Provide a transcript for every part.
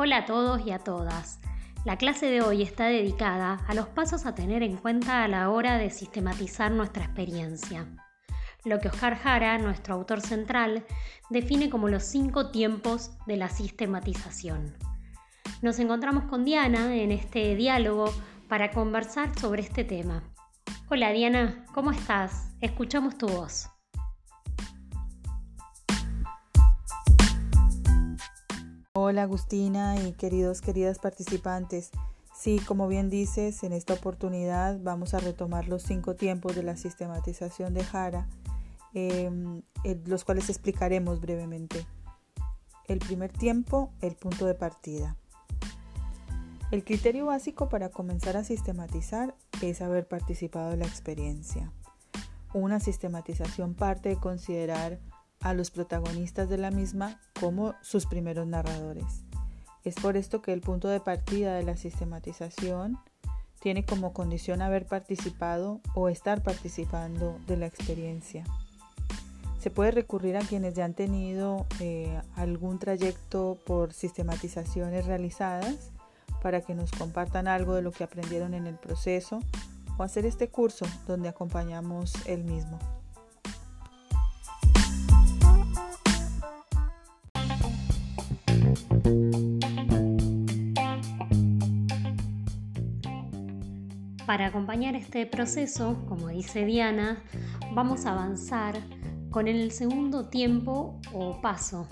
Hola a todos y a todas. La clase de hoy está dedicada a los pasos a tener en cuenta a la hora de sistematizar nuestra experiencia. Lo que Oscar Jara, nuestro autor central, define como los cinco tiempos de la sistematización. Nos encontramos con Diana en este diálogo para conversar sobre este tema. Hola Diana, ¿cómo estás? Escuchamos tu voz. Hola Agustina y queridos, queridas participantes. Sí, como bien dices, en esta oportunidad vamos a retomar los cinco tiempos de la sistematización de Jara, em, los cuales explicaremos brevemente. El primer tiempo, el punto de partida. El criterio básico para comenzar a sistematizar es haber participado en la experiencia. Una sistematización parte de considerar a los protagonistas de la misma como sus primeros narradores. Es por esto que el punto de partida de la sistematización tiene como condición haber participado o estar participando de la experiencia. Se puede recurrir a quienes ya han tenido eh, algún trayecto por sistematizaciones realizadas para que nos compartan algo de lo que aprendieron en el proceso o hacer este curso donde acompañamos el mismo. Para acompañar este proceso, como dice Diana, vamos a avanzar con el segundo tiempo o paso,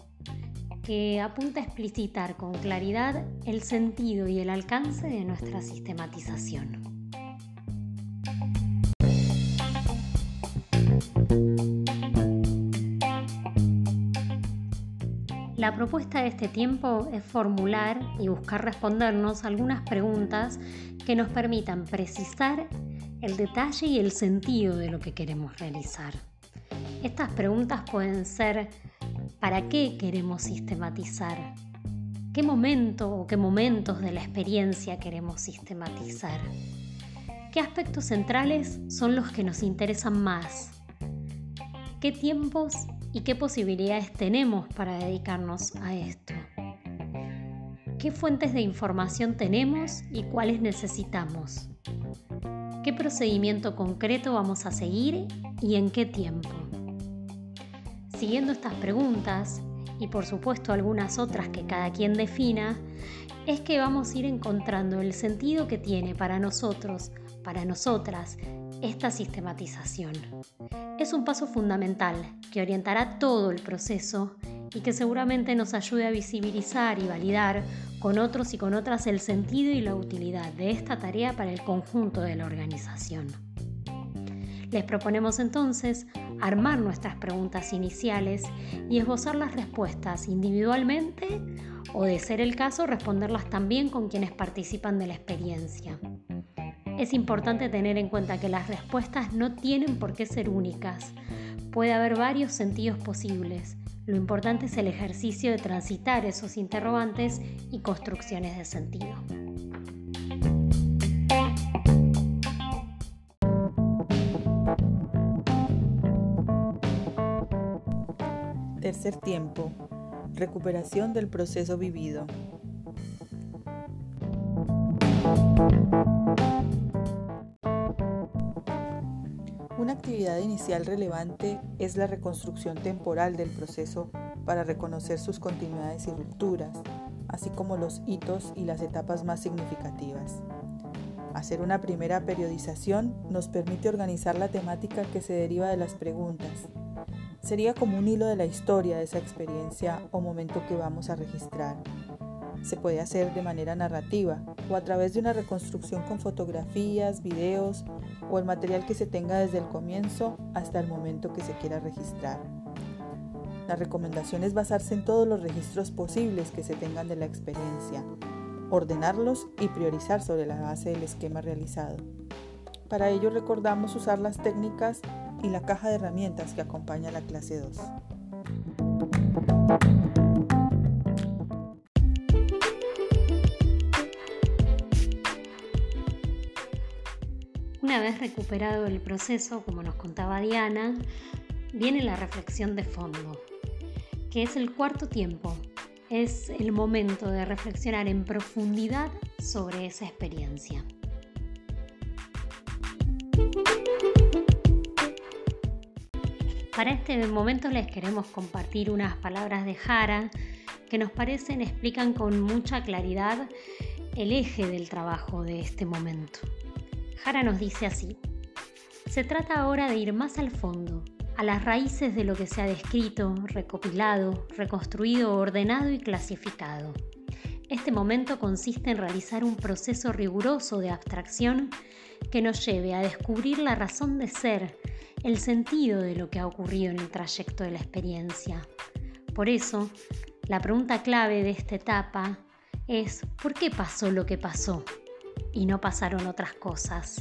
que apunta a explicitar con claridad el sentido y el alcance de nuestra sistematización. La propuesta de este tiempo es formular y buscar respondernos algunas preguntas que nos permitan precisar el detalle y el sentido de lo que queremos realizar. Estas preguntas pueden ser ¿para qué queremos sistematizar? ¿Qué momento o qué momentos de la experiencia queremos sistematizar? ¿Qué aspectos centrales son los que nos interesan más? ¿Qué tiempos y qué posibilidades tenemos para dedicarnos a esto. ¿Qué fuentes de información tenemos y cuáles necesitamos? ¿Qué procedimiento concreto vamos a seguir y en qué tiempo? Siguiendo estas preguntas, y por supuesto algunas otras que cada quien defina, es que vamos a ir encontrando el sentido que tiene para nosotros, para nosotras, esta sistematización. Es un paso fundamental que orientará todo el proceso y que seguramente nos ayude a visibilizar y validar con otros y con otras el sentido y la utilidad de esta tarea para el conjunto de la organización. Les proponemos entonces armar nuestras preguntas iniciales y esbozar las respuestas individualmente o, de ser el caso, responderlas también con quienes participan de la experiencia. Es importante tener en cuenta que las respuestas no tienen por qué ser únicas. Puede haber varios sentidos posibles. Lo importante es el ejercicio de transitar esos interrogantes y construcciones de sentido. Tercer tiempo. Recuperación del proceso vivido. Actividad inicial relevante es la reconstrucción temporal del proceso para reconocer sus continuidades y rupturas, así como los hitos y las etapas más significativas. Hacer una primera periodización nos permite organizar la temática que se deriva de las preguntas. Sería como un hilo de la historia de esa experiencia o momento que vamos a registrar. Se puede hacer de manera narrativa o a través de una reconstrucción con fotografías, videos o el material que se tenga desde el comienzo hasta el momento que se quiera registrar. La recomendación es basarse en todos los registros posibles que se tengan de la experiencia, ordenarlos y priorizar sobre la base del esquema realizado. Para ello recordamos usar las técnicas y la caja de herramientas que acompaña la clase 2. Vez recuperado el proceso, como nos contaba Diana, viene la reflexión de fondo, que es el cuarto tiempo, es el momento de reflexionar en profundidad sobre esa experiencia. Para este momento les queremos compartir unas palabras de Jara que nos parecen explican con mucha claridad el eje del trabajo de este momento. Jara nos dice así, se trata ahora de ir más al fondo, a las raíces de lo que se ha descrito, recopilado, reconstruido, ordenado y clasificado. Este momento consiste en realizar un proceso riguroso de abstracción que nos lleve a descubrir la razón de ser, el sentido de lo que ha ocurrido en el trayecto de la experiencia. Por eso, la pregunta clave de esta etapa es ¿por qué pasó lo que pasó y no pasaron otras cosas?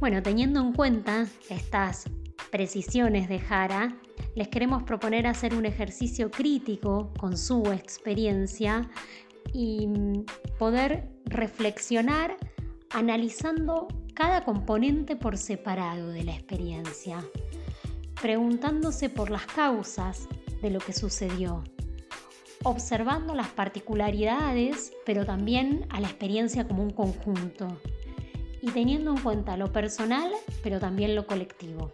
Bueno, teniendo en cuenta estas precisiones de Jara, les queremos proponer hacer un ejercicio crítico con su experiencia y poder reflexionar analizando cada componente por separado de la experiencia, preguntándose por las causas de lo que sucedió, observando las particularidades, pero también a la experiencia como un conjunto, y teniendo en cuenta lo personal, pero también lo colectivo.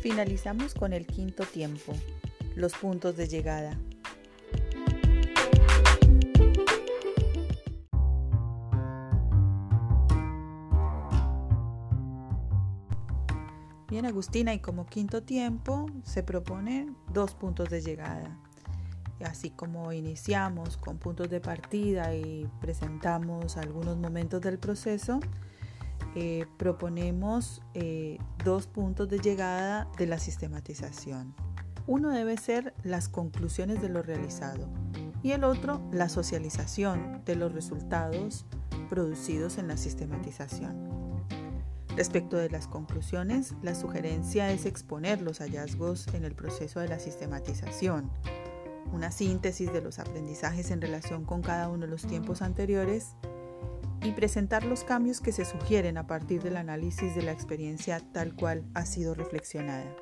Finalizamos con el quinto tiempo, los puntos de llegada. Bien, Agustina, y como quinto tiempo se proponen dos puntos de llegada. Así como iniciamos con puntos de partida y presentamos algunos momentos del proceso, eh, proponemos eh, dos puntos de llegada de la sistematización. Uno debe ser las conclusiones de lo realizado y el otro la socialización de los resultados producidos en la sistematización. Respecto de las conclusiones, la sugerencia es exponer los hallazgos en el proceso de la sistematización, una síntesis de los aprendizajes en relación con cada uno de los tiempos anteriores y presentar los cambios que se sugieren a partir del análisis de la experiencia tal cual ha sido reflexionada.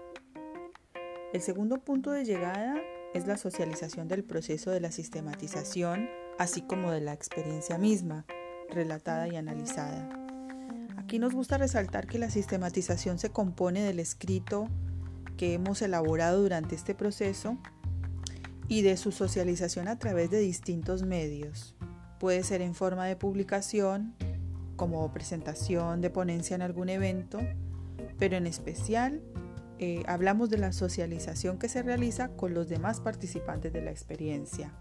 El segundo punto de llegada es la socialización del proceso de la sistematización, así como de la experiencia misma, relatada y analizada. Aquí nos gusta resaltar que la sistematización se compone del escrito que hemos elaborado durante este proceso y de su socialización a través de distintos medios, Puede ser en forma de publicación, como presentación de ponencia en algún evento, pero en especial eh, hablamos de la socialización que se realiza con los demás participantes de la experiencia,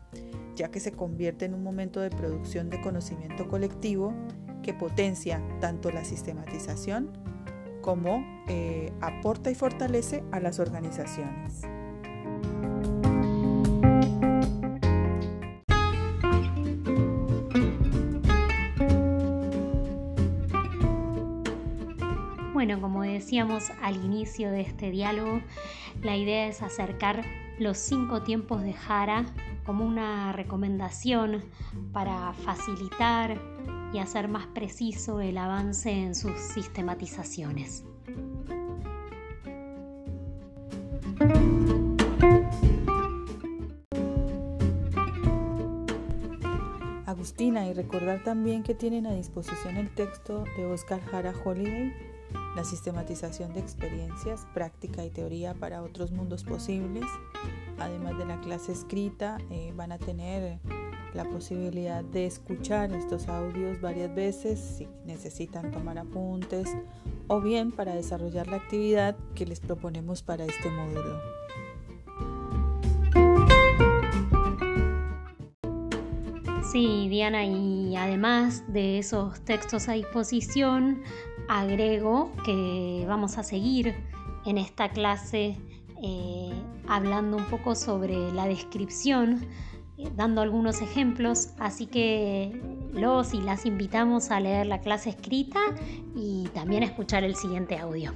ya que se convierte en un momento de producción de conocimiento colectivo que potencia tanto la sistematización como eh, aporta y fortalece a las organizaciones. Bueno, como decíamos al inicio de este diálogo, la idea es acercar los cinco tiempos de Jara como una recomendación para facilitar y hacer más preciso el avance en sus sistematizaciones. Agustina, y recordar también que tienen a disposición el texto de Oscar Jara Holiday la sistematización de experiencias, práctica y teoría para otros mundos posibles. Además de la clase escrita, eh, van a tener la posibilidad de escuchar estos audios varias veces si necesitan tomar apuntes o bien para desarrollar la actividad que les proponemos para este módulo. Sí, Diana, y además de esos textos a disposición, agrego que vamos a seguir en esta clase eh, hablando un poco sobre la descripción, eh, dando algunos ejemplos, así que los y las invitamos a leer la clase escrita y también a escuchar el siguiente audio.